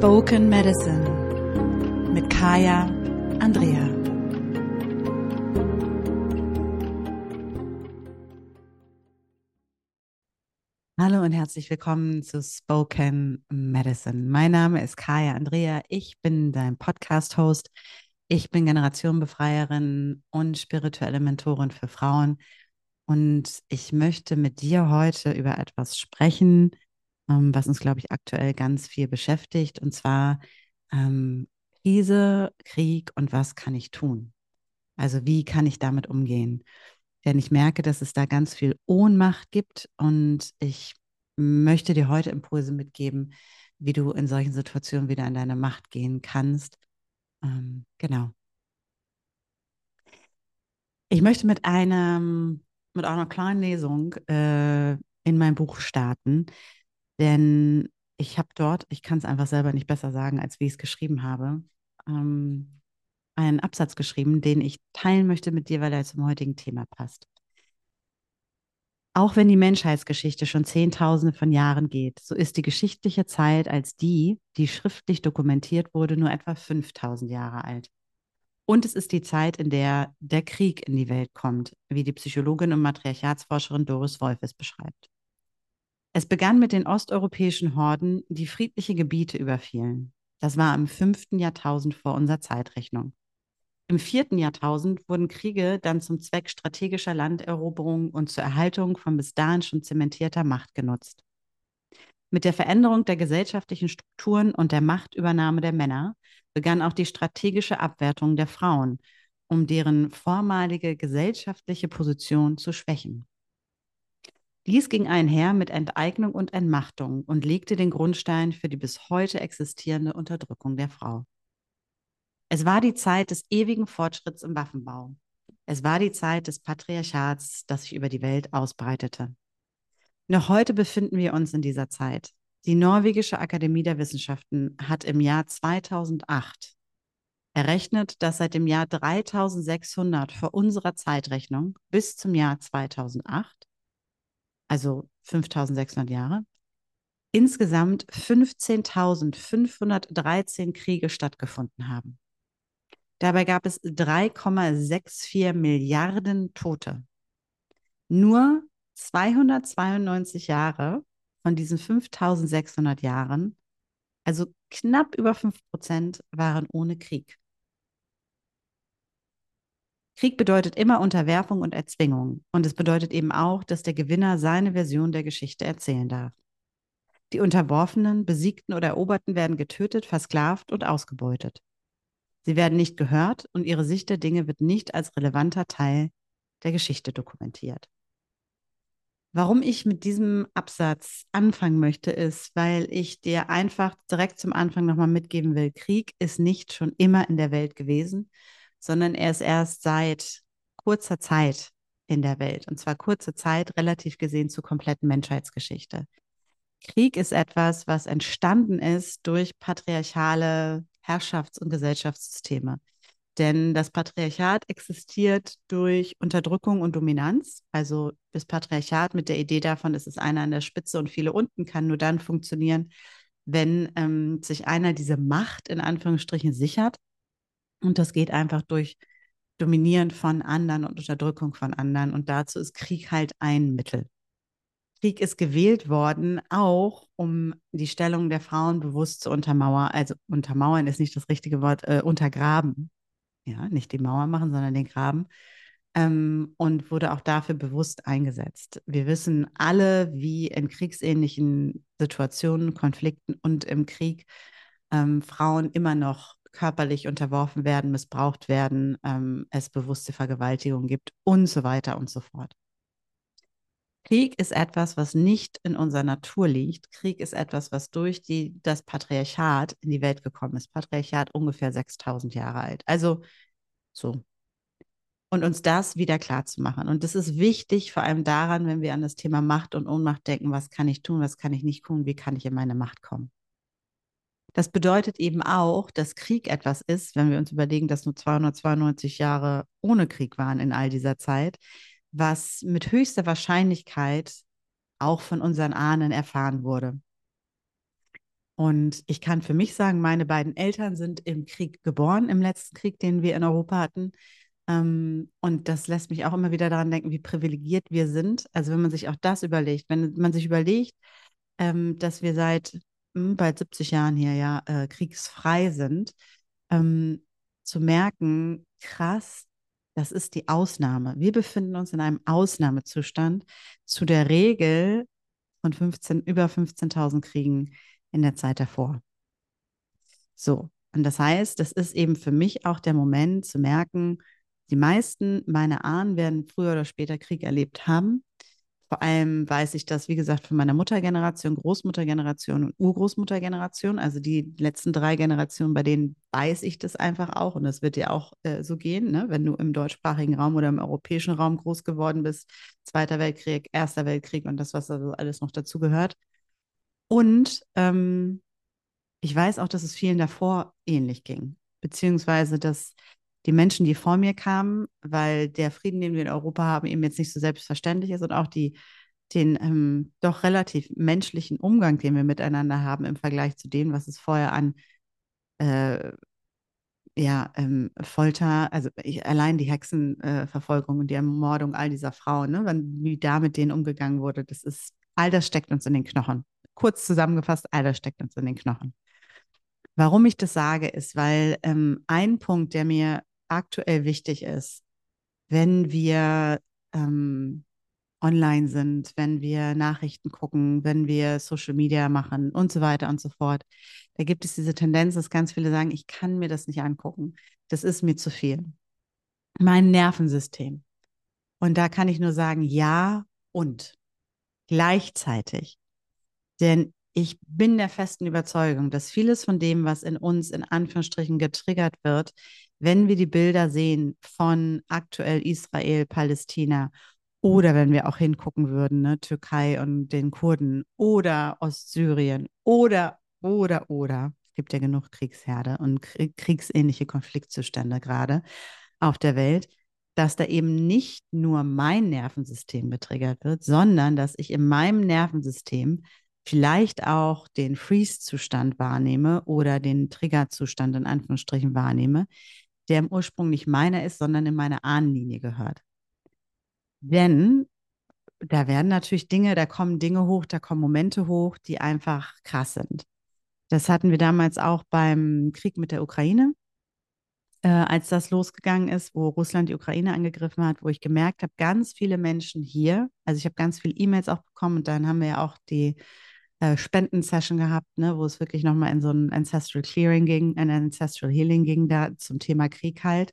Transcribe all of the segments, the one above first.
Spoken Medicine mit Kaya Andrea. Hallo und herzlich willkommen zu Spoken Medicine. Mein Name ist Kaya Andrea. Ich bin dein Podcast-Host. Ich bin Generationenbefreierin und spirituelle Mentorin für Frauen. Und ich möchte mit dir heute über etwas sprechen, ähm, was uns, glaube ich, aktuell ganz viel beschäftigt, und zwar ähm, Krise, Krieg und was kann ich tun? Also wie kann ich damit umgehen? Denn ich merke, dass es da ganz viel Ohnmacht gibt und ich möchte dir heute Impulse mitgeben, wie du in solchen Situationen wieder in deine Macht gehen kannst. Ähm, genau. Ich möchte mit einem, mit einer kleinen Lesung äh, in mein Buch starten, denn ich habe dort, ich kann es einfach selber nicht besser sagen, als wie ich es geschrieben habe, ähm, einen Absatz geschrieben, den ich teilen möchte mit dir, weil er zum heutigen Thema passt. Auch wenn die Menschheitsgeschichte schon Zehntausende von Jahren geht, so ist die geschichtliche Zeit als die, die schriftlich dokumentiert wurde, nur etwa 5000 Jahre alt. Und es ist die Zeit, in der der Krieg in die Welt kommt, wie die Psychologin und Matriarchatsforscherin Doris Wolf es beschreibt. Es begann mit den osteuropäischen Horden, die friedliche Gebiete überfielen. Das war im fünften Jahrtausend vor unserer Zeitrechnung. Im vierten Jahrtausend wurden Kriege dann zum Zweck strategischer Landeroberung und zur Erhaltung von bis dahin schon zementierter Macht genutzt. Mit der Veränderung der gesellschaftlichen Strukturen und der Machtübernahme der Männer begann auch die strategische Abwertung der Frauen, um deren vormalige gesellschaftliche Position zu schwächen. Dies ging einher mit Enteignung und Entmachtung und legte den Grundstein für die bis heute existierende Unterdrückung der Frau. Es war die Zeit des ewigen Fortschritts im Waffenbau. Es war die Zeit des Patriarchats, das sich über die Welt ausbreitete. Noch heute befinden wir uns in dieser Zeit. Die Norwegische Akademie der Wissenschaften hat im Jahr 2008 errechnet, dass seit dem Jahr 3600 vor unserer Zeitrechnung bis zum Jahr 2008 also 5600 Jahre, insgesamt 15.513 Kriege stattgefunden haben. Dabei gab es 3,64 Milliarden Tote. Nur 292 Jahre von diesen 5600 Jahren, also knapp über 5 Prozent, waren ohne Krieg. Krieg bedeutet immer Unterwerfung und Erzwingung. Und es bedeutet eben auch, dass der Gewinner seine Version der Geschichte erzählen darf. Die Unterworfenen, Besiegten oder Eroberten werden getötet, versklavt und ausgebeutet. Sie werden nicht gehört und ihre Sicht der Dinge wird nicht als relevanter Teil der Geschichte dokumentiert. Warum ich mit diesem Absatz anfangen möchte, ist, weil ich dir einfach direkt zum Anfang nochmal mitgeben will, Krieg ist nicht schon immer in der Welt gewesen, sondern er ist erst seit kurzer Zeit in der Welt. Und zwar kurze Zeit relativ gesehen zur kompletten Menschheitsgeschichte. Krieg ist etwas, was entstanden ist durch patriarchale Herrschafts- und Gesellschaftssysteme. Denn das Patriarchat existiert durch Unterdrückung und Dominanz. Also das Patriarchat mit der Idee davon, es ist einer an der Spitze und viele unten, kann nur dann funktionieren, wenn ähm, sich einer diese Macht in Anführungsstrichen sichert und das geht einfach durch Dominieren von anderen und Unterdrückung von anderen. Und dazu ist Krieg halt ein Mittel. Krieg ist gewählt worden, auch um die Stellung der Frauen bewusst zu untermauern. Also untermauern ist nicht das richtige Wort, äh, untergraben. Ja, nicht die Mauer machen, sondern den Graben. Ähm, und wurde auch dafür bewusst eingesetzt. Wir wissen alle, wie in kriegsähnlichen Situationen, Konflikten und im Krieg ähm, Frauen immer noch körperlich unterworfen werden, missbraucht werden, ähm, es bewusste Vergewaltigung gibt und so weiter und so fort. Krieg ist etwas, was nicht in unserer Natur liegt. Krieg ist etwas, was durch die, das Patriarchat in die Welt gekommen ist. Patriarchat ungefähr 6000 Jahre alt. Also so. Und uns das wieder klar zu machen. Und das ist wichtig, vor allem daran, wenn wir an das Thema Macht und Ohnmacht denken, was kann ich tun, was kann ich nicht tun, wie kann ich in meine Macht kommen. Das bedeutet eben auch, dass Krieg etwas ist, wenn wir uns überlegen, dass nur 292 Jahre ohne Krieg waren in all dieser Zeit, was mit höchster Wahrscheinlichkeit auch von unseren Ahnen erfahren wurde. Und ich kann für mich sagen, meine beiden Eltern sind im Krieg geboren, im letzten Krieg, den wir in Europa hatten. Ähm, und das lässt mich auch immer wieder daran denken, wie privilegiert wir sind. Also wenn man sich auch das überlegt, wenn man sich überlegt, ähm, dass wir seit bald 70 Jahren hier ja äh, kriegsfrei sind, ähm, zu merken, krass, das ist die Ausnahme. Wir befinden uns in einem Ausnahmezustand zu der Regel von 15, über 15.000 Kriegen in der Zeit davor. So, und das heißt, das ist eben für mich auch der Moment zu merken, die meisten meiner Ahnen werden früher oder später Krieg erlebt haben. Vor allem weiß ich das, wie gesagt, von meiner Muttergeneration, Großmuttergeneration und Urgroßmuttergeneration. Also die letzten drei Generationen, bei denen weiß ich das einfach auch. Und das wird dir auch äh, so gehen, ne? wenn du im deutschsprachigen Raum oder im europäischen Raum groß geworden bist. Zweiter Weltkrieg, Erster Weltkrieg und das, was also alles noch dazu gehört. Und ähm, ich weiß auch, dass es vielen davor ähnlich ging. Beziehungsweise, dass die Menschen, die vor mir kamen, weil der Frieden, den wir in Europa haben, eben jetzt nicht so selbstverständlich ist und auch die, den ähm, doch relativ menschlichen Umgang, den wir miteinander haben im Vergleich zu dem, was es vorher an äh, ja, ähm, Folter, also ich, allein die Hexenverfolgung äh, und die Ermordung all dieser Frauen, ne, wie da mit denen umgegangen wurde, das ist, all das steckt uns in den Knochen. Kurz zusammengefasst, all das steckt uns in den Knochen. Warum ich das sage, ist, weil ähm, ein Punkt, der mir aktuell wichtig ist, wenn wir ähm, online sind, wenn wir Nachrichten gucken, wenn wir Social Media machen und so weiter und so fort. Da gibt es diese Tendenz, dass ganz viele sagen, ich kann mir das nicht angucken. Das ist mir zu viel. Mein Nervensystem. Und da kann ich nur sagen, ja und gleichzeitig. Denn ich bin der festen Überzeugung, dass vieles von dem, was in uns in Anführungsstrichen getriggert wird, wenn wir die Bilder sehen von aktuell Israel, Palästina oder wenn wir auch hingucken würden, ne, Türkei und den Kurden oder Ostsyrien oder, oder, oder, es gibt ja genug Kriegsherde und kriegsähnliche Konfliktzustände gerade auf der Welt, dass da eben nicht nur mein Nervensystem getriggert wird, sondern dass ich in meinem Nervensystem vielleicht auch den Freeze-Zustand wahrnehme oder den Trigger-Zustand in Anführungsstrichen wahrnehme, der im Ursprung nicht meiner ist, sondern in meine Ahnenlinie gehört. Denn da werden natürlich Dinge, da kommen Dinge hoch, da kommen Momente hoch, die einfach krass sind. Das hatten wir damals auch beim Krieg mit der Ukraine, äh, als das losgegangen ist, wo Russland die Ukraine angegriffen hat, wo ich gemerkt habe, ganz viele Menschen hier, also ich habe ganz viele E-Mails auch bekommen und dann haben wir ja auch die äh, Spendensession gehabt, ne, wo es wirklich nochmal in so ein Ancestral Clearing ging, ein Ancestral Healing ging, da zum Thema Krieg halt.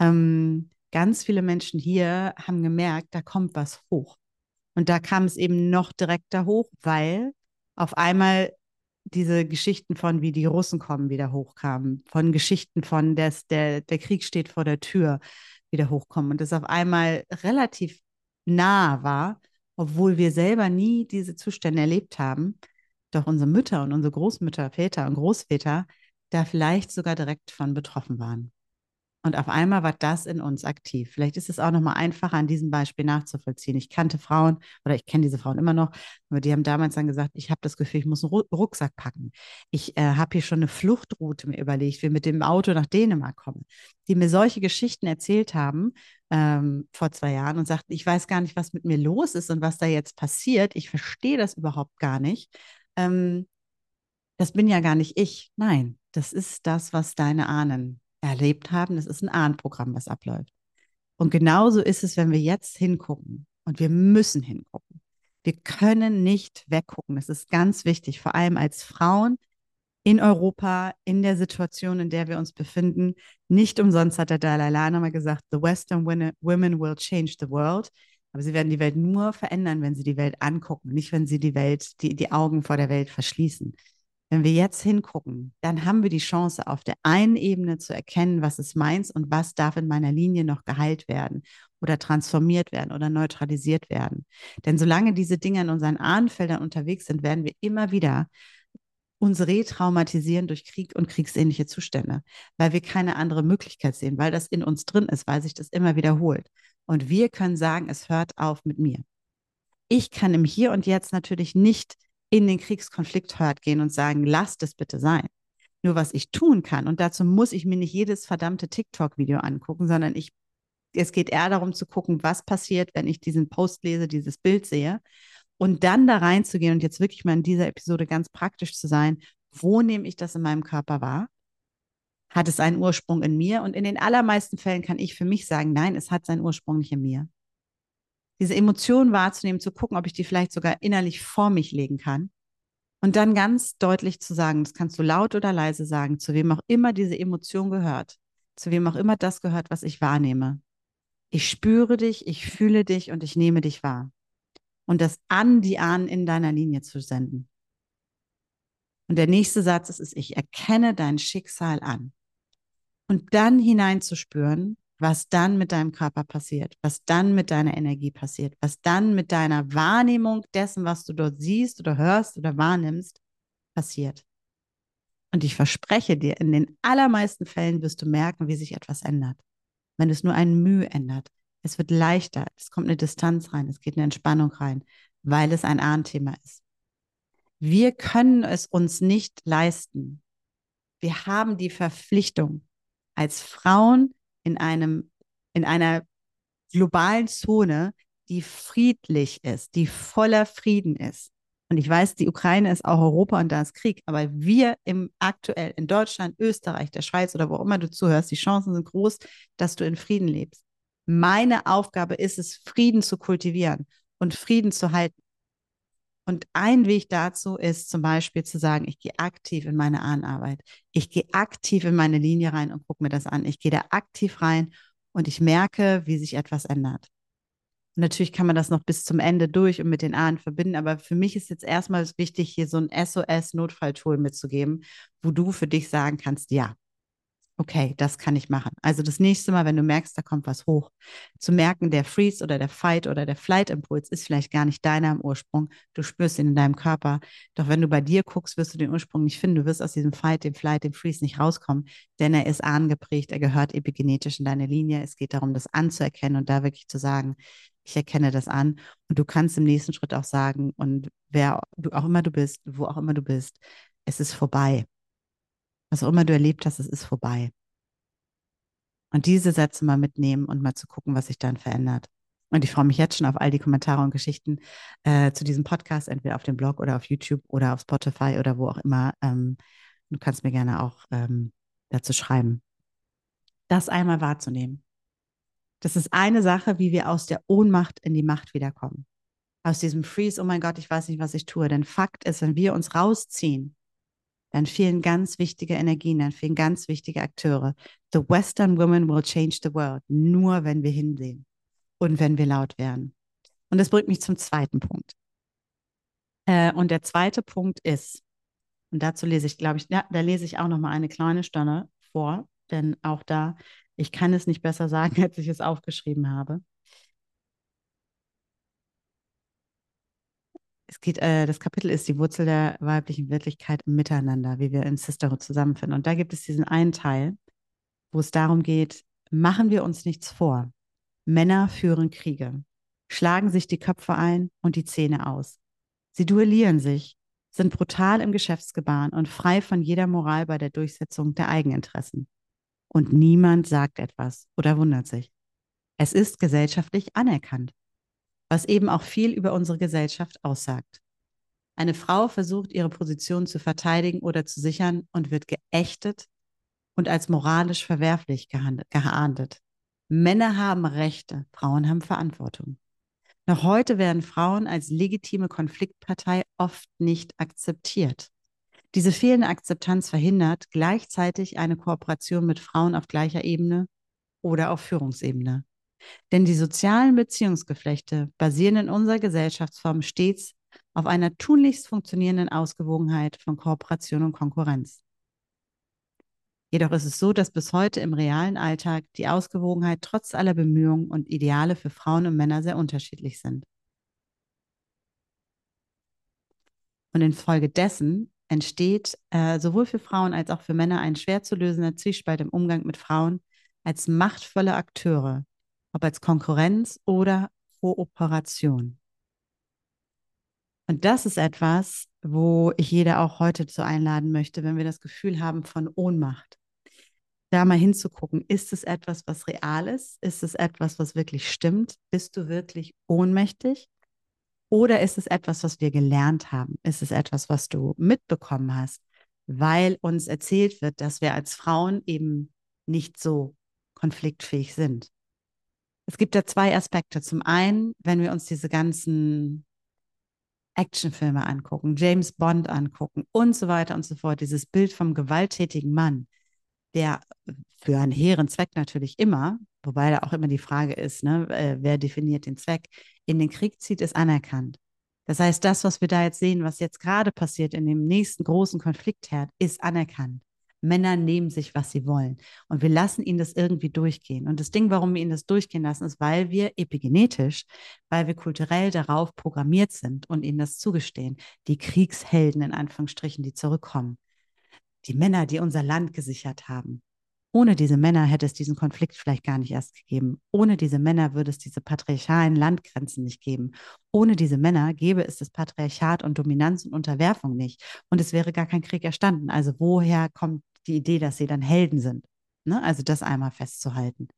Ähm, ganz viele Menschen hier haben gemerkt, da kommt was hoch. Und da kam es eben noch direkter hoch, weil auf einmal diese Geschichten von, wie die Russen kommen, wieder hochkamen, von Geschichten von, des, der, der Krieg steht vor der Tür, wieder hochkommen. Und das auf einmal relativ nah war obwohl wir selber nie diese Zustände erlebt haben, doch unsere Mütter und unsere Großmütter, Väter und Großväter da vielleicht sogar direkt von betroffen waren. Und auf einmal war das in uns aktiv. Vielleicht ist es auch nochmal einfacher, an diesem Beispiel nachzuvollziehen. Ich kannte Frauen oder ich kenne diese Frauen immer noch, aber die haben damals dann gesagt, ich habe das Gefühl, ich muss einen Rucksack packen. Ich äh, habe hier schon eine Fluchtroute mir überlegt, wie mit dem Auto nach Dänemark kommen. Die mir solche Geschichten erzählt haben ähm, vor zwei Jahren und sagten, ich weiß gar nicht, was mit mir los ist und was da jetzt passiert. Ich verstehe das überhaupt gar nicht. Ähm, das bin ja gar nicht ich. Nein, das ist das, was deine Ahnen erlebt haben. Das ist ein Ahnenprogramm, was abläuft. Und genauso ist es, wenn wir jetzt hingucken. Und wir müssen hingucken. Wir können nicht weggucken. Das ist ganz wichtig, vor allem als Frauen in Europa, in der Situation, in der wir uns befinden. Nicht umsonst hat der Dalai Lama mal gesagt, the Western women will change the world. Aber sie werden die Welt nur verändern, wenn sie die Welt angucken, nicht wenn sie die Welt, die, die Augen vor der Welt verschließen. Wenn wir jetzt hingucken, dann haben wir die Chance, auf der einen Ebene zu erkennen, was ist meins und was darf in meiner Linie noch geheilt werden oder transformiert werden oder neutralisiert werden. Denn solange diese Dinge in unseren Ahnenfeldern unterwegs sind, werden wir immer wieder uns retraumatisieren durch Krieg und kriegsähnliche Zustände, weil wir keine andere Möglichkeit sehen, weil das in uns drin ist, weil sich das immer wiederholt. Und wir können sagen, es hört auf mit mir. Ich kann im Hier und Jetzt natürlich nicht in den Kriegskonflikt-Herd gehen und sagen, lasst es bitte sein. Nur was ich tun kann, und dazu muss ich mir nicht jedes verdammte TikTok-Video angucken, sondern ich, es geht eher darum zu gucken, was passiert, wenn ich diesen Post lese, dieses Bild sehe und dann da reinzugehen und jetzt wirklich mal in dieser Episode ganz praktisch zu sein, wo nehme ich das in meinem Körper wahr? Hat es einen Ursprung in mir? Und in den allermeisten Fällen kann ich für mich sagen, nein, es hat seinen Ursprung nicht in mir. Diese Emotionen wahrzunehmen, zu gucken, ob ich die vielleicht sogar innerlich vor mich legen kann. Und dann ganz deutlich zu sagen, das kannst du laut oder leise sagen, zu wem auch immer diese Emotion gehört, zu wem auch immer das gehört, was ich wahrnehme. Ich spüre dich, ich fühle dich und ich nehme dich wahr. Und das an die Ahnen in deiner Linie zu senden. Und der nächste Satz ist, ist, ich erkenne dein Schicksal an. Und dann hineinzuspüren, was dann mit deinem Körper passiert, was dann mit deiner Energie passiert, was dann mit deiner Wahrnehmung dessen, was du dort siehst oder hörst oder wahrnimmst, passiert. Und ich verspreche dir, in den allermeisten Fällen wirst du merken, wie sich etwas ändert. Wenn es nur ein Mühe ändert. Es wird leichter, es kommt eine Distanz rein, es geht eine Entspannung rein, weil es ein Ahnthema ist. Wir können es uns nicht leisten. Wir haben die Verpflichtung, als Frauen in einem, in einer globalen Zone, die friedlich ist, die voller Frieden ist. Und ich weiß, die Ukraine ist auch Europa und da ist Krieg, aber wir im aktuell in Deutschland, Österreich, der Schweiz oder wo immer du zuhörst, die Chancen sind groß, dass du in Frieden lebst. Meine Aufgabe ist es, Frieden zu kultivieren und Frieden zu halten. Und ein Weg dazu ist zum Beispiel zu sagen, ich gehe aktiv in meine Ahnenarbeit. Ich gehe aktiv in meine Linie rein und gucke mir das an. Ich gehe da aktiv rein und ich merke, wie sich etwas ändert. Und natürlich kann man das noch bis zum Ende durch und mit den Ahnen verbinden, aber für mich ist jetzt erstmal wichtig, hier so ein SOS-Notfalltool mitzugeben, wo du für dich sagen kannst, ja, okay, das kann ich machen. Also das nächste Mal, wenn du merkst, da kommt was hoch, zu merken, der Freeze oder der Fight oder der Flight-Impuls ist vielleicht gar nicht deiner im Ursprung. Du spürst ihn in deinem Körper. Doch wenn du bei dir guckst, wirst du den Ursprung nicht finden. Du wirst aus diesem Fight, dem Flight, dem Freeze nicht rauskommen, denn er ist angeprägt, er gehört epigenetisch in deine Linie. Es geht darum, das anzuerkennen und da wirklich zu sagen, ich erkenne das an. Und du kannst im nächsten Schritt auch sagen, und wer du auch immer du bist, wo auch immer du bist, es ist vorbei. Was auch immer du erlebt hast, es ist vorbei. Und diese Sätze mal mitnehmen und mal zu gucken, was sich dann verändert. Und ich freue mich jetzt schon auf all die Kommentare und Geschichten äh, zu diesem Podcast, entweder auf dem Blog oder auf YouTube oder auf Spotify oder wo auch immer. Ähm, du kannst mir gerne auch ähm, dazu schreiben. Das einmal wahrzunehmen. Das ist eine Sache, wie wir aus der Ohnmacht in die Macht wiederkommen. Aus diesem Freeze, oh mein Gott, ich weiß nicht, was ich tue. Denn Fakt ist, wenn wir uns rausziehen dann fehlen ganz wichtige Energien, dann fehlen ganz wichtige Akteure. The Western Woman will change the world, nur wenn wir hinsehen und wenn wir laut werden. Und das bringt mich zum zweiten Punkt. Äh, und der zweite Punkt ist, und dazu lese ich, glaube ich, ja, da lese ich auch noch mal eine kleine Stunde vor, denn auch da, ich kann es nicht besser sagen, als ich es aufgeschrieben habe. Es geht, äh, das Kapitel ist die Wurzel der weiblichen Wirklichkeit im Miteinander, wie wir in Sisterhood zusammenfinden. Und da gibt es diesen einen Teil, wo es darum geht, machen wir uns nichts vor. Männer führen Kriege, schlagen sich die Köpfe ein und die Zähne aus. Sie duellieren sich, sind brutal im Geschäftsgebaren und frei von jeder Moral bei der Durchsetzung der Eigeninteressen. Und niemand sagt etwas oder wundert sich. Es ist gesellschaftlich anerkannt was eben auch viel über unsere Gesellschaft aussagt. Eine Frau versucht, ihre Position zu verteidigen oder zu sichern und wird geächtet und als moralisch verwerflich geahndet. Männer haben Rechte, Frauen haben Verantwortung. Noch heute werden Frauen als legitime Konfliktpartei oft nicht akzeptiert. Diese fehlende Akzeptanz verhindert gleichzeitig eine Kooperation mit Frauen auf gleicher Ebene oder auf Führungsebene. Denn die sozialen Beziehungsgeflechte basieren in unserer Gesellschaftsform stets auf einer tunlichst funktionierenden Ausgewogenheit von Kooperation und Konkurrenz. Jedoch ist es so, dass bis heute im realen Alltag die Ausgewogenheit trotz aller Bemühungen und Ideale für Frauen und Männer sehr unterschiedlich sind. Und infolgedessen entsteht äh, sowohl für Frauen als auch für Männer ein schwer zu lösender Zwiespalt im Umgang mit Frauen als machtvolle Akteure, ob als Konkurrenz oder Kooperation. Und das ist etwas, wo ich jeder auch heute zu einladen möchte, wenn wir das Gefühl haben von Ohnmacht. Da mal hinzugucken, ist es etwas, was real ist? Ist es etwas, was wirklich stimmt? Bist du wirklich ohnmächtig? Oder ist es etwas, was wir gelernt haben? Ist es etwas, was du mitbekommen hast, weil uns erzählt wird, dass wir als Frauen eben nicht so konfliktfähig sind? Es gibt da zwei Aspekte. Zum einen, wenn wir uns diese ganzen Actionfilme angucken, James Bond angucken und so weiter und so fort, dieses Bild vom gewalttätigen Mann, der für einen hehren Zweck natürlich immer, wobei da auch immer die Frage ist, ne, äh, wer definiert den Zweck, in den Krieg zieht, ist anerkannt. Das heißt, das, was wir da jetzt sehen, was jetzt gerade passiert in dem nächsten großen Konfliktherd, ist anerkannt. Männer nehmen sich, was sie wollen. Und wir lassen ihnen das irgendwie durchgehen. Und das Ding, warum wir ihnen das durchgehen lassen, ist, weil wir epigenetisch, weil wir kulturell darauf programmiert sind und ihnen das zugestehen. Die Kriegshelden in Anführungsstrichen, die zurückkommen. Die Männer, die unser Land gesichert haben. Ohne diese Männer hätte es diesen Konflikt vielleicht gar nicht erst gegeben. Ohne diese Männer würde es diese patriarchalen Landgrenzen nicht geben. Ohne diese Männer gäbe es das Patriarchat und Dominanz und Unterwerfung nicht. Und es wäre gar kein Krieg erstanden. Also woher kommt die Idee, dass sie dann Helden sind? Ne? Also das einmal festzuhalten.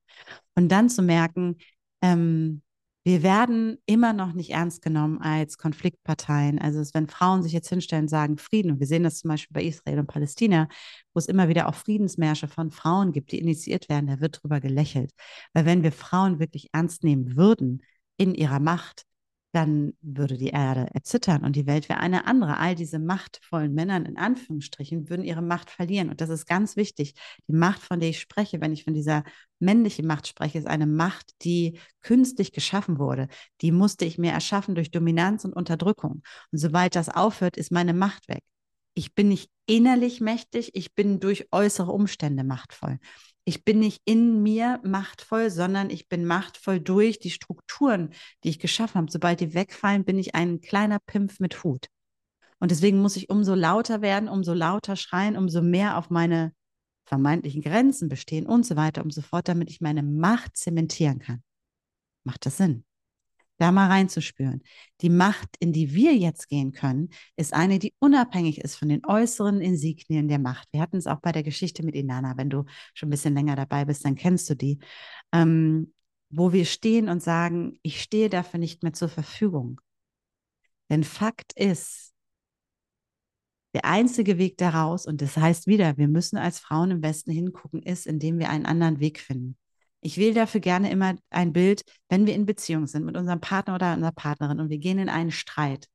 Und dann zu merken, ähm, wir werden immer noch nicht ernst genommen als Konfliktparteien. Also wenn Frauen sich jetzt hinstellen und sagen Frieden, und wir sehen das zum Beispiel bei Israel und Palästina, wo es immer wieder auch Friedensmärsche von Frauen gibt, die initiiert werden, da wird drüber gelächelt. Weil wenn wir Frauen wirklich ernst nehmen würden in ihrer Macht, dann würde die Erde erzittern und die Welt wäre eine andere. All diese machtvollen Männern in Anführungsstrichen würden ihre Macht verlieren. Und das ist ganz wichtig. Die Macht, von der ich spreche, wenn ich von dieser männlichen Macht spreche, ist eine Macht, die künstlich geschaffen wurde. Die musste ich mir erschaffen durch Dominanz und Unterdrückung. Und sobald das aufhört, ist meine Macht weg. Ich bin nicht innerlich mächtig, ich bin durch äußere Umstände machtvoll. Ich bin nicht in mir machtvoll, sondern ich bin machtvoll durch die Strukturen, die ich geschaffen habe. Sobald die wegfallen, bin ich ein kleiner Pimpf mit Hut. Und deswegen muss ich umso lauter werden, umso lauter schreien, umso mehr auf meine vermeintlichen Grenzen bestehen und so weiter und so fort, damit ich meine Macht zementieren kann. Macht das Sinn? Da mal reinzuspüren. Die Macht, in die wir jetzt gehen können, ist eine, die unabhängig ist von den äußeren Insignien der Macht. Wir hatten es auch bei der Geschichte mit Inanna. Wenn du schon ein bisschen länger dabei bist, dann kennst du die. Ähm, wo wir stehen und sagen, ich stehe dafür nicht mehr zur Verfügung. Denn Fakt ist, der einzige Weg daraus, und das heißt wieder, wir müssen als Frauen im Westen hingucken, ist, indem wir einen anderen Weg finden. Ich wähle dafür gerne immer ein Bild, wenn wir in Beziehung sind mit unserem Partner oder unserer Partnerin und wir gehen in einen Streit,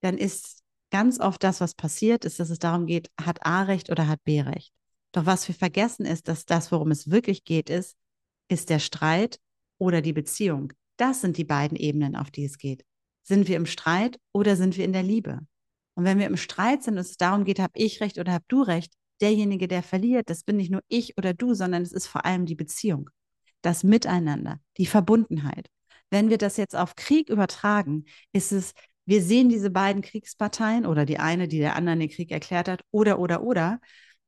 dann ist ganz oft das, was passiert, ist, dass es darum geht, hat A Recht oder hat B Recht. Doch was wir vergessen ist, dass das, worum es wirklich geht, ist, ist der Streit oder die Beziehung. Das sind die beiden Ebenen, auf die es geht. Sind wir im Streit oder sind wir in der Liebe? Und wenn wir im Streit sind und es darum geht, habe ich recht oder habe du recht, derjenige, der verliert, das bin nicht nur ich oder du, sondern es ist vor allem die Beziehung, das Miteinander, die Verbundenheit. Wenn wir das jetzt auf Krieg übertragen, ist es, wir sehen diese beiden Kriegsparteien oder die eine, die der anderen den Krieg erklärt hat, oder, oder, oder,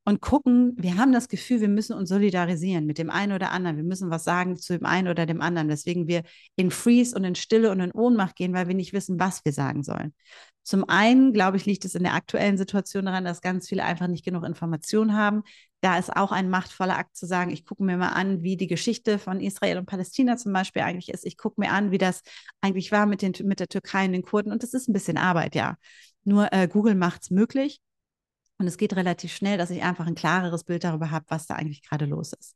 und gucken, wir haben das Gefühl, wir müssen uns solidarisieren mit dem einen oder anderen. Wir müssen was sagen zu dem einen oder dem anderen, weswegen wir in Freeze und in Stille und in Ohnmacht gehen, weil wir nicht wissen, was wir sagen sollen. Zum einen, glaube ich, liegt es in der aktuellen Situation daran, dass ganz viele einfach nicht genug Informationen haben. Da ist auch ein machtvoller Akt zu sagen, ich gucke mir mal an, wie die Geschichte von Israel und Palästina zum Beispiel eigentlich ist. Ich gucke mir an, wie das eigentlich war mit, den, mit der Türkei und den Kurden. Und das ist ein bisschen Arbeit, ja. Nur äh, Google macht es möglich. Und es geht relativ schnell, dass ich einfach ein klareres Bild darüber habe, was da eigentlich gerade los ist.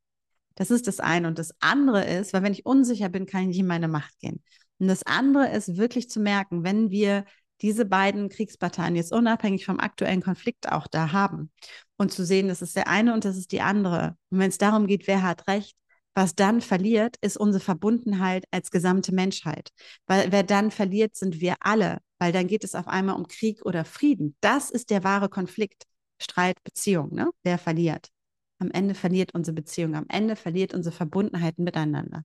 Das ist das eine. Und das andere ist, weil wenn ich unsicher bin, kann ich nicht in meine Macht gehen. Und das andere ist wirklich zu merken, wenn wir diese beiden Kriegsparteien jetzt unabhängig vom aktuellen Konflikt auch da haben und zu sehen, das ist der eine und das ist die andere. Und wenn es darum geht, wer hat recht, was dann verliert, ist unsere Verbundenheit als gesamte Menschheit. Weil wer dann verliert, sind wir alle, weil dann geht es auf einmal um Krieg oder Frieden. Das ist der wahre Konflikt. Streit, Beziehung, ne? Wer verliert? Am Ende verliert unsere Beziehung, am Ende verliert unsere Verbundenheit miteinander.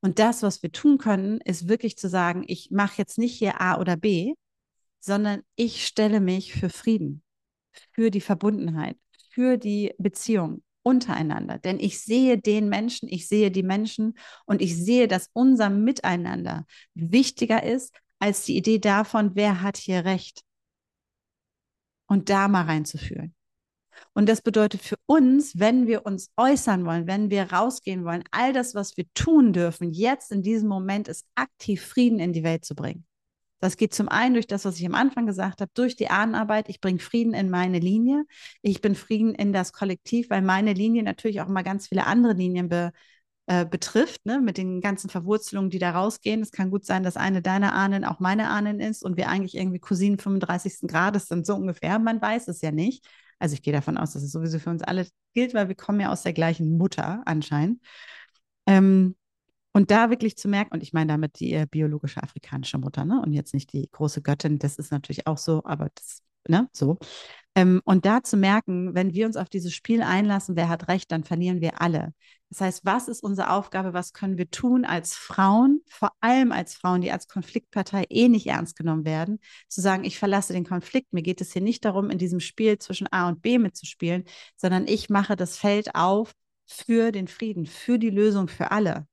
Und das, was wir tun können, ist wirklich zu sagen, ich mache jetzt nicht hier A oder B, sondern ich stelle mich für Frieden, für die Verbundenheit, für die Beziehung untereinander. Denn ich sehe den Menschen, ich sehe die Menschen und ich sehe, dass unser Miteinander wichtiger ist als die Idee davon, wer hat hier Recht. Und da mal reinzufühlen. Und das bedeutet für uns, wenn wir uns äußern wollen, wenn wir rausgehen wollen, all das, was wir tun dürfen, jetzt in diesem Moment ist aktiv Frieden in die Welt zu bringen. Das geht zum einen durch das, was ich am Anfang gesagt habe, durch die Ahnenarbeit. Ich bringe Frieden in meine Linie. Ich bin Frieden in das Kollektiv, weil meine Linie natürlich auch mal ganz viele andere Linien be, äh, betrifft, ne? mit den ganzen Verwurzelungen, die da rausgehen. Es kann gut sein, dass eine deiner Ahnen auch meine Ahnen ist und wir eigentlich irgendwie Cousinen 35. Grades sind, so ungefähr. Man weiß es ja nicht. Also ich gehe davon aus, dass es sowieso für uns alle gilt, weil wir kommen ja aus der gleichen Mutter anscheinend. Ähm, und da wirklich zu merken, und ich meine damit die äh, biologische afrikanische Mutter, ne? Und jetzt nicht die große Göttin, das ist natürlich auch so, aber das, ne, so. Ähm, und da zu merken, wenn wir uns auf dieses Spiel einlassen, wer hat recht, dann verlieren wir alle. Das heißt, was ist unsere Aufgabe, was können wir tun als Frauen, vor allem als Frauen, die als Konfliktpartei eh nicht ernst genommen werden, zu sagen, ich verlasse den Konflikt, mir geht es hier nicht darum, in diesem Spiel zwischen A und B mitzuspielen, sondern ich mache das Feld auf für den Frieden, für die Lösung für alle.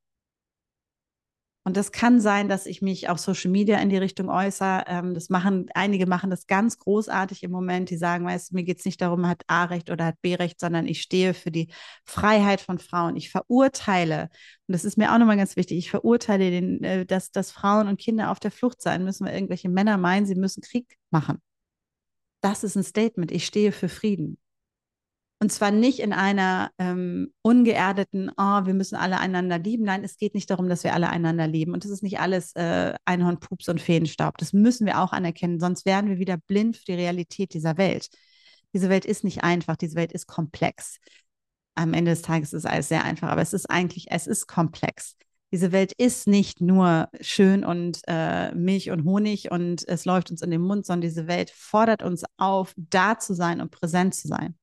Und das kann sein, dass ich mich auf Social Media in die Richtung äußere. Ähm, das machen, einige machen das ganz großartig im Moment. Die sagen, weißt mir geht es nicht darum, hat A-Recht oder hat B-Recht, sondern ich stehe für die Freiheit von Frauen. Ich verurteile, und das ist mir auch nochmal ganz wichtig, ich verurteile, den, äh, dass, dass Frauen und Kinder auf der Flucht sein müssen, weil irgendwelche Männer meinen, sie müssen Krieg machen. Das ist ein Statement. Ich stehe für Frieden. Und zwar nicht in einer ähm, ungeerdeten, oh, wir müssen alle einander lieben. Nein, es geht nicht darum, dass wir alle einander lieben. Und das ist nicht alles äh, Einhorn, Pups und Feenstaub. Das müssen wir auch anerkennen, sonst wären wir wieder blind für die Realität dieser Welt. Diese Welt ist nicht einfach, diese Welt ist komplex. Am Ende des Tages ist alles sehr einfach, aber es ist eigentlich, es ist komplex. Diese Welt ist nicht nur schön und äh, Milch und Honig und es läuft uns in den Mund, sondern diese Welt fordert uns auf, da zu sein und präsent zu sein.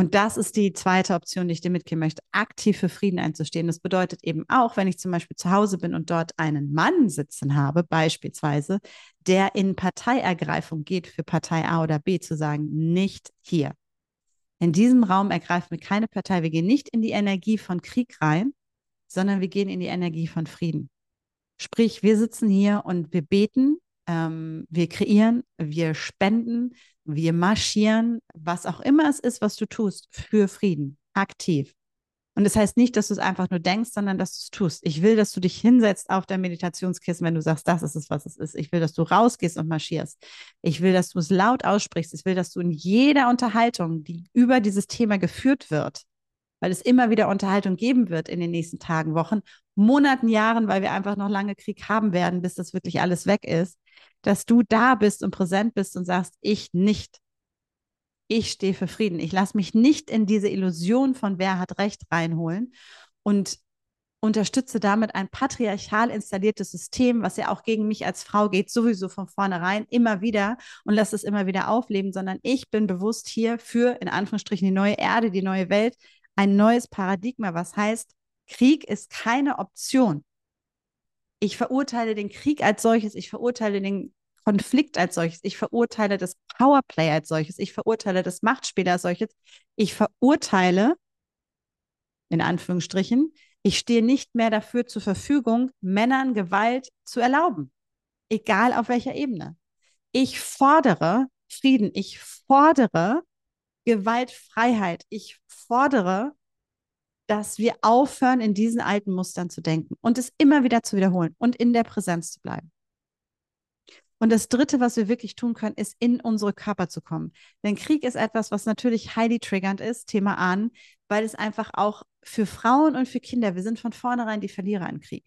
Und das ist die zweite Option, die ich dir mitgeben möchte, aktiv für Frieden einzustehen. Das bedeutet eben auch, wenn ich zum Beispiel zu Hause bin und dort einen Mann sitzen habe, beispielsweise, der in Parteiergreifung geht für Partei A oder B, zu sagen, nicht hier. In diesem Raum ergreifen wir keine Partei. Wir gehen nicht in die Energie von Krieg rein, sondern wir gehen in die Energie von Frieden. Sprich, wir sitzen hier und wir beten, ähm, wir kreieren, wir spenden, wir marschieren, was auch immer es ist, was du tust, für Frieden, aktiv. Und das heißt nicht, dass du es einfach nur denkst, sondern dass du es tust. Ich will, dass du dich hinsetzt auf dein Meditationskissen, wenn du sagst, das ist es, was es ist. Ich will, dass du rausgehst und marschierst. Ich will, dass du es laut aussprichst. Ich will, dass du in jeder Unterhaltung, die über dieses Thema geführt wird, weil es immer wieder Unterhaltung geben wird in den nächsten Tagen, Wochen, Monaten, Jahren, weil wir einfach noch lange Krieg haben werden, bis das wirklich alles weg ist, dass du da bist und präsent bist und sagst, ich nicht. Ich stehe für Frieden. Ich lasse mich nicht in diese Illusion von wer hat Recht reinholen und unterstütze damit ein patriarchal installiertes System, was ja auch gegen mich als Frau geht, sowieso von vornherein immer wieder und lasse es immer wieder aufleben, sondern ich bin bewusst hier für, in Anführungsstrichen, die neue Erde, die neue Welt, ein neues Paradigma, was heißt, Krieg ist keine Option. Ich verurteile den Krieg als solches, ich verurteile den Konflikt als solches, ich verurteile das Powerplay als solches, ich verurteile das Machtspiel als solches, ich verurteile, in Anführungsstrichen, ich stehe nicht mehr dafür zur Verfügung, Männern Gewalt zu erlauben, egal auf welcher Ebene. Ich fordere Frieden, ich fordere Gewaltfreiheit, ich fordere dass wir aufhören, in diesen alten Mustern zu denken und es immer wieder zu wiederholen und in der Präsenz zu bleiben. Und das Dritte, was wir wirklich tun können, ist in unsere Körper zu kommen. Denn Krieg ist etwas, was natürlich highly triggernd ist, Thema an, weil es einfach auch für Frauen und für Kinder, wir sind von vornherein die Verlierer im Krieg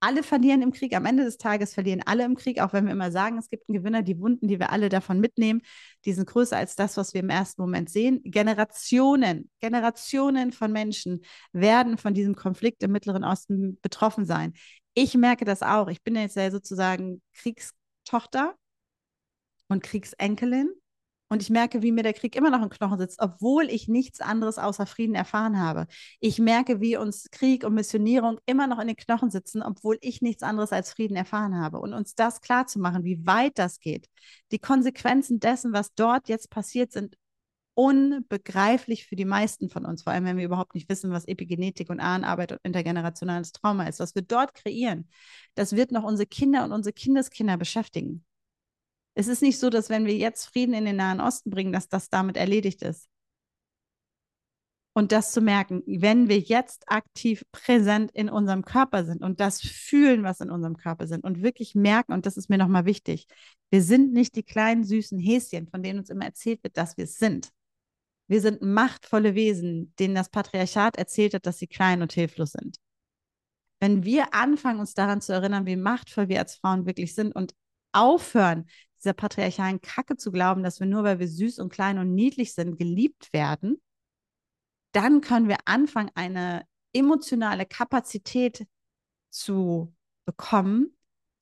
alle verlieren im Krieg. Am Ende des Tages verlieren alle im Krieg, auch wenn wir immer sagen, es gibt einen Gewinner. Die Wunden, die wir alle davon mitnehmen, die sind größer als das, was wir im ersten Moment sehen. Generationen, Generationen von Menschen werden von diesem Konflikt im Mittleren Osten betroffen sein. Ich merke das auch. Ich bin jetzt ja sozusagen Kriegstochter und Kriegsenkelin. Und ich merke, wie mir der Krieg immer noch im Knochen sitzt, obwohl ich nichts anderes außer Frieden erfahren habe. Ich merke, wie uns Krieg und Missionierung immer noch in den Knochen sitzen, obwohl ich nichts anderes als Frieden erfahren habe. Und uns das klar zu machen, wie weit das geht. Die Konsequenzen dessen, was dort jetzt passiert, sind unbegreiflich für die meisten von uns, vor allem wenn wir überhaupt nicht wissen, was Epigenetik und Ahnenarbeit und intergenerationales Trauma ist. Was wir dort kreieren, das wird noch unsere Kinder und unsere Kindeskinder beschäftigen. Es ist nicht so, dass wenn wir jetzt Frieden in den Nahen Osten bringen, dass das damit erledigt ist. Und das zu merken, wenn wir jetzt aktiv präsent in unserem Körper sind und das fühlen, was in unserem Körper sind und wirklich merken, und das ist mir nochmal wichtig, wir sind nicht die kleinen süßen Häschen, von denen uns immer erzählt wird, dass wir es sind. Wir sind machtvolle Wesen, denen das Patriarchat erzählt hat, dass sie klein und hilflos sind. Wenn wir anfangen, uns daran zu erinnern, wie machtvoll wir als Frauen wirklich sind und aufhören, dieser patriarchalen Kacke zu glauben, dass wir nur, weil wir süß und klein und niedlich sind, geliebt werden, dann können wir anfangen, eine emotionale Kapazität zu bekommen,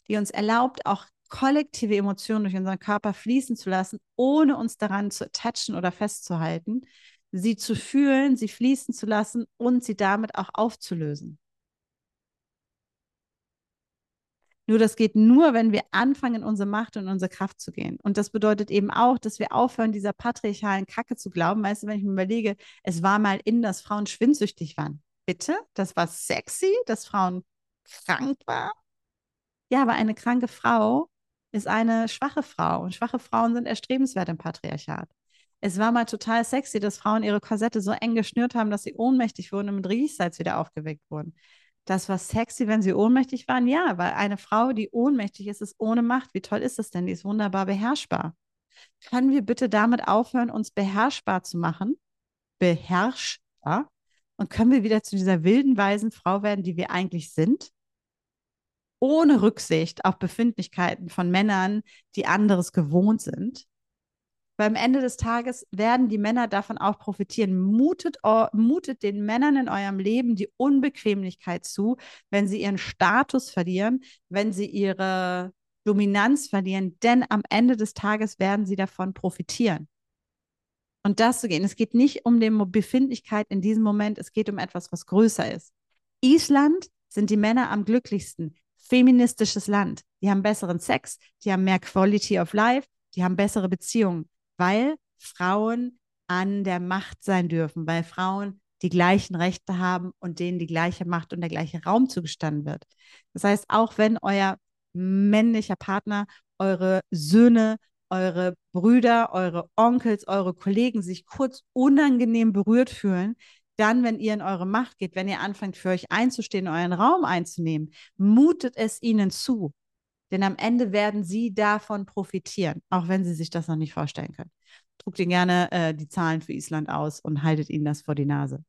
die uns erlaubt, auch kollektive Emotionen durch unseren Körper fließen zu lassen, ohne uns daran zu attachen oder festzuhalten, sie zu fühlen, sie fließen zu lassen und sie damit auch aufzulösen. Nur das geht nur, wenn wir anfangen, in unsere Macht und unsere Kraft zu gehen. Und das bedeutet eben auch, dass wir aufhören, dieser patriarchalen Kacke zu glauben. Weißt du, wenn ich mir überlege, es war mal in, dass Frauen schwindsüchtig waren. Bitte? Das war sexy, dass Frauen krank waren? Ja, aber eine kranke Frau ist eine schwache Frau. Und schwache Frauen sind erstrebenswert im Patriarchat. Es war mal total sexy, dass Frauen ihre Korsette so eng geschnürt haben, dass sie ohnmächtig wurden und mit Riechsalz wieder aufgeweckt wurden. Das war sexy, wenn sie ohnmächtig waren. Ja, weil eine Frau, die ohnmächtig ist, ist ohne Macht. Wie toll ist das denn? Die ist wunderbar beherrschbar. Können wir bitte damit aufhören, uns beherrschbar zu machen? Beherrschbar? Und können wir wieder zu dieser wilden, weisen Frau werden, die wir eigentlich sind? Ohne Rücksicht auf Befindlichkeiten von Männern, die anderes gewohnt sind. Weil am Ende des Tages werden die Männer davon auch profitieren. Mutet, mutet den Männern in eurem Leben die Unbequemlichkeit zu, wenn sie ihren Status verlieren, wenn sie ihre Dominanz verlieren, denn am Ende des Tages werden sie davon profitieren. Und das zu gehen. Es geht nicht um die Befindlichkeit in diesem Moment, es geht um etwas, was größer ist. Island sind die Männer am glücklichsten. Feministisches Land. Die haben besseren Sex, die haben mehr Quality of Life, die haben bessere Beziehungen weil Frauen an der Macht sein dürfen, weil Frauen die gleichen Rechte haben und denen die gleiche Macht und der gleiche Raum zugestanden wird. Das heißt, auch wenn euer männlicher Partner, eure Söhne, eure Brüder, eure Onkels, eure Kollegen sich kurz unangenehm berührt fühlen, dann, wenn ihr in eure Macht geht, wenn ihr anfangt, für euch einzustehen, euren Raum einzunehmen, mutet es ihnen zu. Denn am Ende werden sie davon profitieren, auch wenn sie sich das noch nicht vorstellen können. Druckt ihnen gerne äh, die Zahlen für Island aus und haltet ihnen das vor die Nase.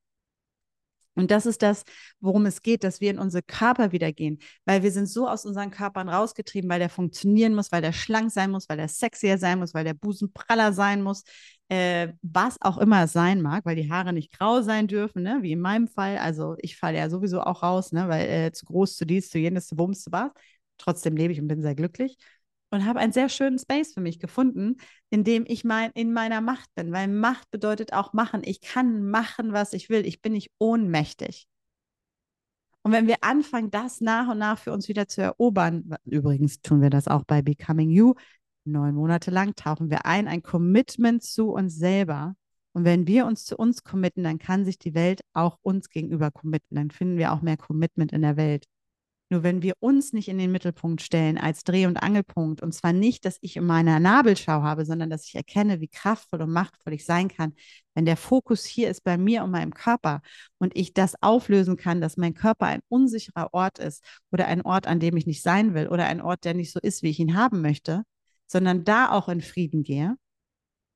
Und das ist das, worum es geht, dass wir in unsere Körper wieder gehen, weil wir sind so aus unseren Körpern rausgetrieben, weil der funktionieren muss, weil der schlank sein muss, weil der sexier sein muss, weil der Busen praller sein muss, äh, was auch immer es sein mag, weil die Haare nicht grau sein dürfen, ne? wie in meinem Fall. Also ich falle ja sowieso auch raus, ne? weil äh, zu groß, zu dies, zu jenes, zu bums, zu was. Trotzdem lebe ich und bin sehr glücklich und habe einen sehr schönen Space für mich gefunden, in dem ich mein, in meiner Macht bin, weil Macht bedeutet auch machen. Ich kann machen, was ich will. Ich bin nicht ohnmächtig. Und wenn wir anfangen, das nach und nach für uns wieder zu erobern, übrigens tun wir das auch bei Becoming You, neun Monate lang tauchen wir ein, ein Commitment zu uns selber. Und wenn wir uns zu uns committen, dann kann sich die Welt auch uns gegenüber committen. Dann finden wir auch mehr Commitment in der Welt. Nur wenn wir uns nicht in den Mittelpunkt stellen als Dreh- und Angelpunkt, und zwar nicht, dass ich in meiner Nabelschau habe, sondern dass ich erkenne, wie kraftvoll und machtvoll ich sein kann, wenn der Fokus hier ist bei mir und meinem Körper und ich das auflösen kann, dass mein Körper ein unsicherer Ort ist oder ein Ort, an dem ich nicht sein will oder ein Ort, der nicht so ist, wie ich ihn haben möchte, sondern da auch in Frieden gehe,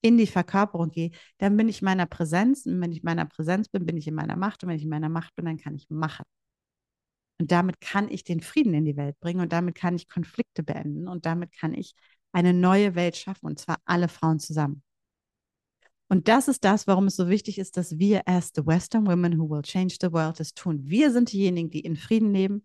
in die Verkörperung gehe, dann bin ich meiner Präsenz. Und wenn ich meiner Präsenz bin, bin ich in meiner Macht. Und wenn ich in meiner Macht bin, dann kann ich machen. Und damit kann ich den Frieden in die Welt bringen und damit kann ich Konflikte beenden und damit kann ich eine neue Welt schaffen und zwar alle Frauen zusammen. Und das ist das, warum es so wichtig ist, dass wir as the Western Women who will change the world das tun. Wir sind diejenigen, die in Frieden leben,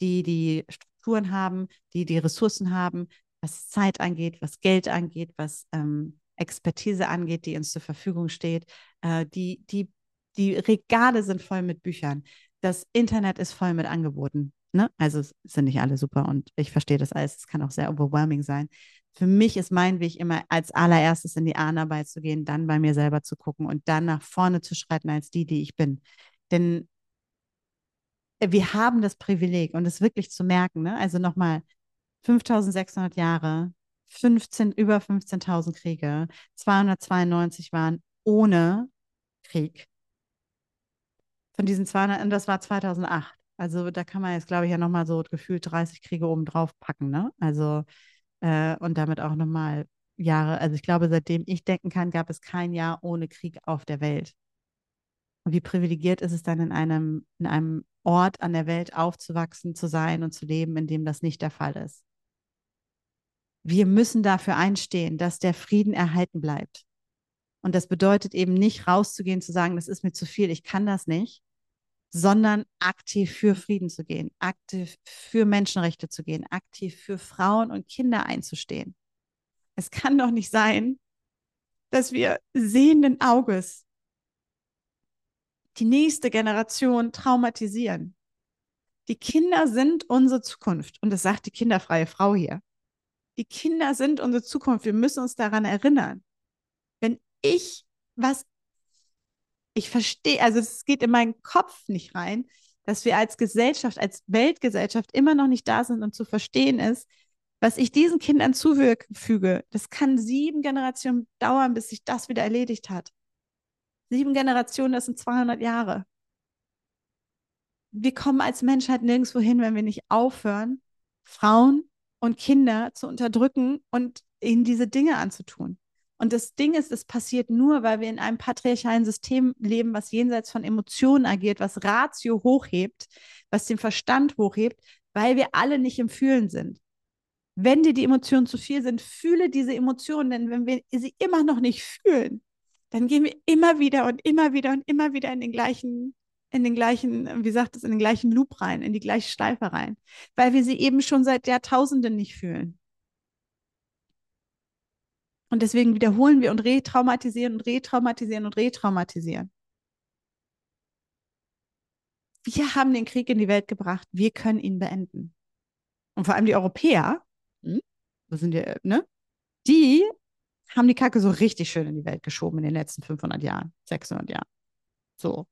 die die Strukturen haben, die die Ressourcen haben, was Zeit angeht, was Geld angeht, was ähm, Expertise angeht, die uns zur Verfügung steht. Äh, die, die, die Regale sind voll mit Büchern das Internet ist voll mit Angeboten. Ne? Also sind nicht alle super und ich verstehe das alles. Es kann auch sehr overwhelming sein. Für mich ist mein Weg immer als allererstes in die Ahnarbeit zu gehen, dann bei mir selber zu gucken und dann nach vorne zu schreiten als die, die ich bin. Denn wir haben das Privileg und es wirklich zu merken. Ne? Also nochmal, 5600 Jahre 15, über 15.000 Kriege, 292 waren ohne Krieg. Von diesen 200, und das war 2008. Also da kann man jetzt, glaube ich, ja nochmal so gefühlt 30 Kriege oben drauf packen, ne? Also äh, und damit auch nochmal Jahre, also ich glaube, seitdem ich denken kann, gab es kein Jahr ohne Krieg auf der Welt. Und wie privilegiert ist es dann, in einem, in einem Ort an der Welt aufzuwachsen, zu sein und zu leben, in dem das nicht der Fall ist. Wir müssen dafür einstehen, dass der Frieden erhalten bleibt. Und das bedeutet eben nicht rauszugehen, zu sagen, das ist mir zu viel, ich kann das nicht, sondern aktiv für Frieden zu gehen, aktiv für Menschenrechte zu gehen, aktiv für Frauen und Kinder einzustehen. Es kann doch nicht sein, dass wir sehenden Auges die nächste Generation traumatisieren. Die Kinder sind unsere Zukunft. Und das sagt die kinderfreie Frau hier. Die Kinder sind unsere Zukunft. Wir müssen uns daran erinnern. Wenn ich was, ich verstehe, also es geht in meinen Kopf nicht rein, dass wir als Gesellschaft, als Weltgesellschaft immer noch nicht da sind und zu verstehen ist, was ich diesen Kindern zufüge, das kann sieben Generationen dauern, bis sich das wieder erledigt hat. Sieben Generationen, das sind 200 Jahre. Wir kommen als Menschheit nirgendwo hin, wenn wir nicht aufhören, Frauen und Kinder zu unterdrücken und ihnen diese Dinge anzutun. Und das Ding ist, es passiert nur, weil wir in einem patriarchalen System leben, was jenseits von Emotionen agiert, was Ratio hochhebt, was den Verstand hochhebt, weil wir alle nicht im Fühlen sind. Wenn dir die Emotionen zu viel sind, fühle diese Emotionen, denn wenn wir sie immer noch nicht fühlen, dann gehen wir immer wieder und immer wieder und immer wieder in den gleichen, in den gleichen, wie sagt es, in den gleichen Loop rein, in die gleiche Schleife rein, weil wir sie eben schon seit Jahrtausenden nicht fühlen. Und deswegen wiederholen wir und retraumatisieren und retraumatisieren und retraumatisieren. Wir haben den Krieg in die Welt gebracht. Wir können ihn beenden. Und vor allem die Europäer, hm, wo sind die, ne? Die haben die Kacke so richtig schön in die Welt geschoben in den letzten 500 Jahren, 600 Jahren. So.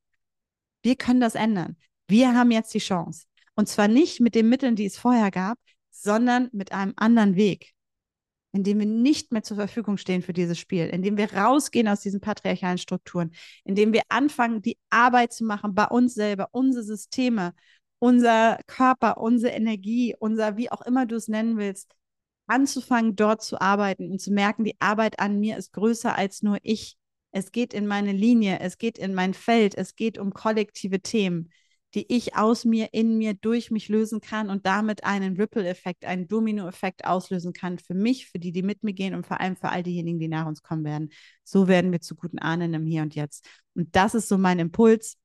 Wir können das ändern. Wir haben jetzt die Chance. Und zwar nicht mit den Mitteln, die es vorher gab, sondern mit einem anderen Weg, indem wir nicht mehr zur Verfügung stehen für dieses Spiel, indem wir rausgehen aus diesen patriarchalen Strukturen, indem wir anfangen, die Arbeit zu machen bei uns selber, unsere Systeme, unser Körper, unsere Energie, unser, wie auch immer du es nennen willst, anzufangen, dort zu arbeiten und zu merken, die Arbeit an mir ist größer als nur ich. Es geht in meine Linie, es geht in mein Feld, es geht um kollektive Themen, die ich aus mir, in mir, durch mich lösen kann und damit einen Ripple-Effekt, einen Domino-Effekt auslösen kann für mich, für die, die mit mir gehen und vor allem für all diejenigen, die nach uns kommen werden. So werden wir zu guten Ahnen im Hier und Jetzt. Und das ist so mein Impuls,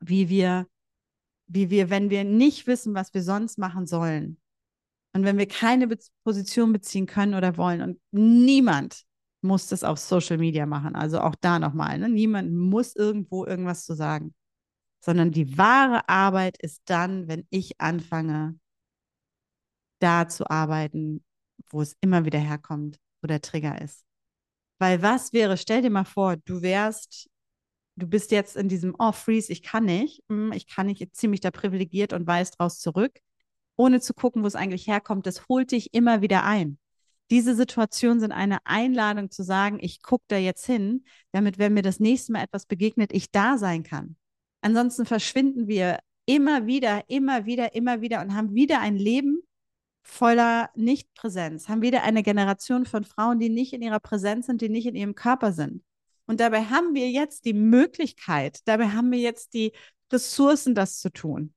wie wir, wie wir, wenn wir nicht wissen, was wir sonst machen sollen, und wenn wir keine Be Position beziehen können oder wollen und niemand muss das auf Social Media machen, also auch da nochmal, ne? niemand muss irgendwo irgendwas zu sagen, sondern die wahre Arbeit ist dann, wenn ich anfange, da zu arbeiten, wo es immer wieder herkommt, wo der Trigger ist. Weil was wäre, stell dir mal vor, du wärst, du bist jetzt in diesem, oh, Freeze, ich kann nicht, hm, ich kann nicht, ziemlich da privilegiert und weiß draus zurück ohne zu gucken, wo es eigentlich herkommt, das holt dich immer wieder ein. Diese Situationen sind eine Einladung zu sagen, ich gucke da jetzt hin, damit, wenn mir das nächste Mal etwas begegnet, ich da sein kann. Ansonsten verschwinden wir immer wieder, immer wieder, immer wieder und haben wieder ein Leben voller Nichtpräsenz, haben wieder eine Generation von Frauen, die nicht in ihrer Präsenz sind, die nicht in ihrem Körper sind. Und dabei haben wir jetzt die Möglichkeit, dabei haben wir jetzt die Ressourcen, das zu tun.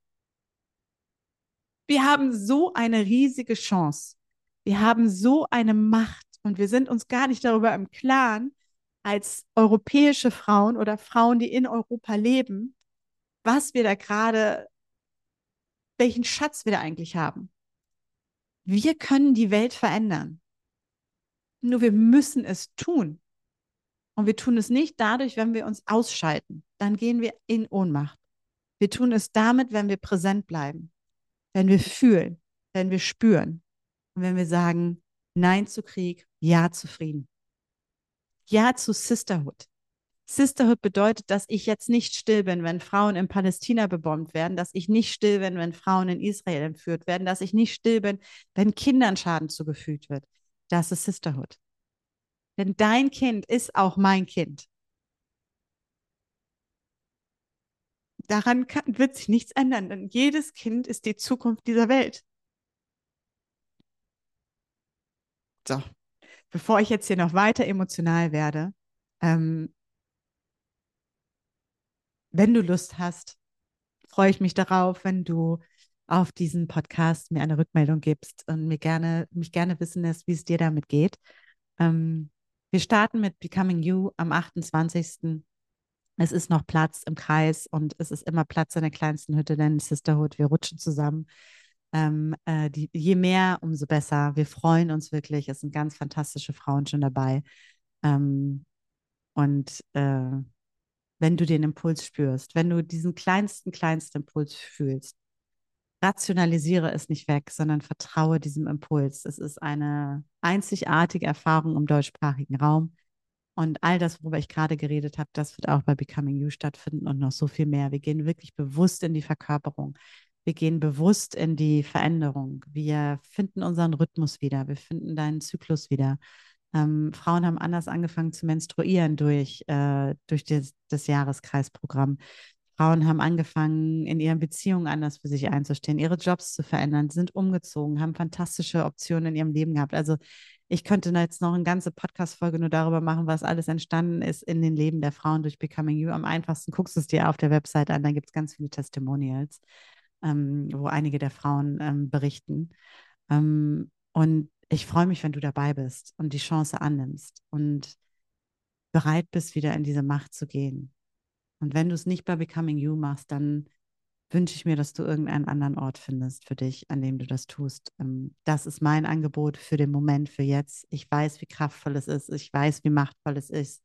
Wir haben so eine riesige Chance. Wir haben so eine Macht und wir sind uns gar nicht darüber im Klaren, als europäische Frauen oder Frauen, die in Europa leben, was wir da gerade, welchen Schatz wir da eigentlich haben. Wir können die Welt verändern. Nur wir müssen es tun. Und wir tun es nicht dadurch, wenn wir uns ausschalten. Dann gehen wir in Ohnmacht. Wir tun es damit, wenn wir präsent bleiben wenn wir fühlen, wenn wir spüren und wenn wir sagen Nein zu Krieg, Ja zu Frieden. Ja zu Sisterhood. Sisterhood bedeutet, dass ich jetzt nicht still bin, wenn Frauen in Palästina bebombt werden, dass ich nicht still bin, wenn Frauen in Israel entführt werden, dass ich nicht still bin, wenn Kindern Schaden zugefügt wird. Das ist Sisterhood. Denn dein Kind ist auch mein Kind. Daran kann, wird sich nichts ändern, denn jedes Kind ist die Zukunft dieser Welt. So, bevor ich jetzt hier noch weiter emotional werde, ähm, wenn du Lust hast, freue ich mich darauf, wenn du auf diesen Podcast mir eine Rückmeldung gibst und mir gerne, mich gerne wissen lässt, wie es dir damit geht. Ähm, wir starten mit Becoming You am 28. Es ist noch Platz im Kreis und es ist immer Platz in der kleinsten Hütte, denn Sisterhood, wir rutschen zusammen. Ähm, äh, die, je mehr, umso besser. Wir freuen uns wirklich. Es sind ganz fantastische Frauen schon dabei. Ähm, und äh, wenn du den Impuls spürst, wenn du diesen kleinsten, kleinsten Impuls fühlst, rationalisiere es nicht weg, sondern vertraue diesem Impuls. Es ist eine einzigartige Erfahrung im deutschsprachigen Raum. Und all das, worüber ich gerade geredet habe, das wird auch bei Becoming You stattfinden und noch so viel mehr. Wir gehen wirklich bewusst in die Verkörperung. Wir gehen bewusst in die Veränderung. Wir finden unseren Rhythmus wieder. Wir finden deinen Zyklus wieder. Ähm, Frauen haben anders angefangen zu menstruieren durch, äh, durch das, das Jahreskreisprogramm. Frauen haben angefangen, in ihren Beziehungen anders für sich einzustehen, ihre Jobs zu verändern, sind umgezogen, haben fantastische Optionen in ihrem Leben gehabt. Also ich könnte jetzt noch eine ganze Podcast-Folge nur darüber machen, was alles entstanden ist in den Leben der Frauen durch Becoming You. Am einfachsten guckst du es dir auf der Website an, da gibt es ganz viele Testimonials, ähm, wo einige der Frauen ähm, berichten. Ähm, und ich freue mich, wenn du dabei bist und die Chance annimmst und bereit bist, wieder in diese Macht zu gehen. Und wenn du es nicht bei Becoming You machst, dann wünsche ich mir, dass du irgendeinen anderen Ort findest für dich, an dem du das tust. Ähm, das ist mein Angebot für den Moment, für jetzt. Ich weiß, wie kraftvoll es ist. Ich weiß, wie machtvoll es ist.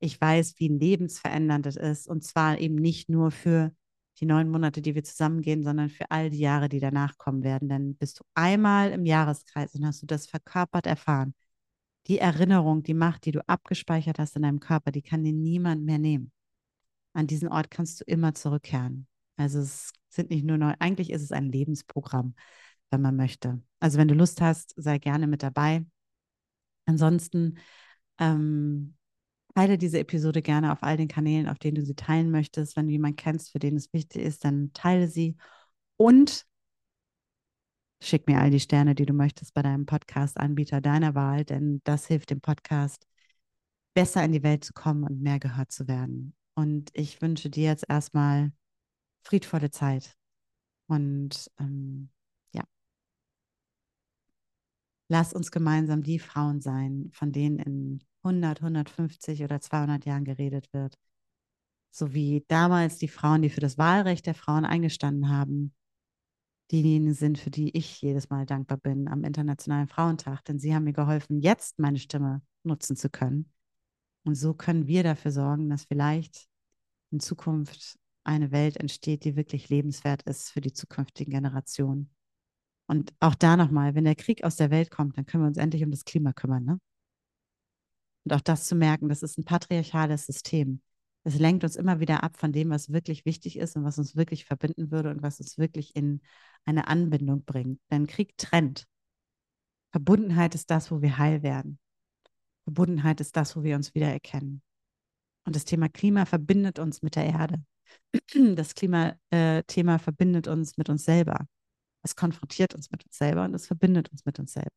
Ich weiß, wie lebensverändernd es ist. Und zwar eben nicht nur für die neun Monate, die wir zusammengehen, sondern für all die Jahre, die danach kommen werden. Denn bist du einmal im Jahreskreis und hast du das verkörpert erfahren. Die Erinnerung, die Macht, die du abgespeichert hast in deinem Körper, die kann dir niemand mehr nehmen. An diesen Ort kannst du immer zurückkehren. Also es sind nicht nur neu, eigentlich ist es ein Lebensprogramm, wenn man möchte. Also wenn du Lust hast, sei gerne mit dabei. Ansonsten ähm, teile diese Episode gerne auf all den Kanälen, auf denen du sie teilen möchtest. Wenn du jemanden kennst, für den es wichtig ist, dann teile sie und schick mir all die Sterne, die du möchtest bei deinem Podcast-Anbieter deiner Wahl, denn das hilft dem Podcast, besser in die Welt zu kommen und mehr gehört zu werden. Und ich wünsche dir jetzt erstmal friedvolle Zeit. Und ähm, ja, lass uns gemeinsam die Frauen sein, von denen in 100, 150 oder 200 Jahren geredet wird. So wie damals die Frauen, die für das Wahlrecht der Frauen eingestanden haben, diejenigen sind, für die ich jedes Mal dankbar bin am Internationalen Frauentag, denn sie haben mir geholfen, jetzt meine Stimme nutzen zu können. Und so können wir dafür sorgen, dass vielleicht in Zukunft eine Welt entsteht, die wirklich lebenswert ist für die zukünftigen Generationen. Und auch da nochmal, wenn der Krieg aus der Welt kommt, dann können wir uns endlich um das Klima kümmern. Ne? Und auch das zu merken, das ist ein patriarchales System. Es lenkt uns immer wieder ab von dem, was wirklich wichtig ist und was uns wirklich verbinden würde und was uns wirklich in eine Anbindung bringt. Denn Krieg trennt. Verbundenheit ist das, wo wir heil werden. Verbundenheit ist das, wo wir uns wiedererkennen. Und das Thema Klima verbindet uns mit der Erde. Das Klimathema verbindet uns mit uns selber. Es konfrontiert uns mit uns selber und es verbindet uns mit uns selber.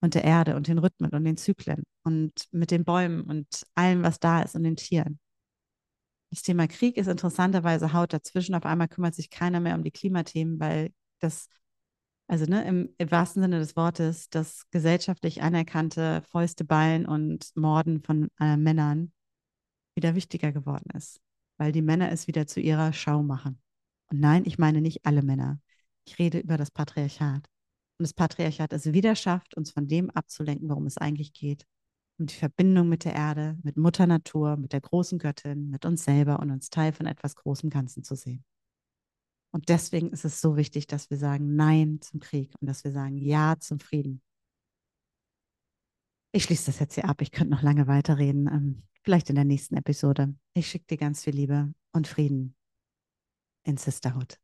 Und der Erde und den Rhythmen und den Zyklen und mit den Bäumen und allem, was da ist und den Tieren. Das Thema Krieg ist interessanterweise haut dazwischen. Auf einmal kümmert sich keiner mehr um die Klimathemen, weil das, also ne, im, im wahrsten Sinne des Wortes, das gesellschaftlich anerkannte Fäuste ballen und Morden von äh, Männern wieder wichtiger geworden ist, weil die Männer es wieder zu ihrer Schau machen. Und nein, ich meine nicht alle Männer. Ich rede über das Patriarchat. Und das Patriarchat es wieder schafft, uns von dem abzulenken, worum es eigentlich geht. Um die Verbindung mit der Erde, mit Mutter Natur, mit der großen Göttin, mit uns selber und uns Teil von etwas Großem Ganzen zu sehen. Und deswegen ist es so wichtig, dass wir sagen Nein zum Krieg und dass wir sagen Ja zum Frieden. Ich schließe das jetzt hier ab. Ich könnte noch lange weiterreden. Ähm, vielleicht in der nächsten Episode. Ich schicke dir ganz viel Liebe und Frieden in Sisterhood.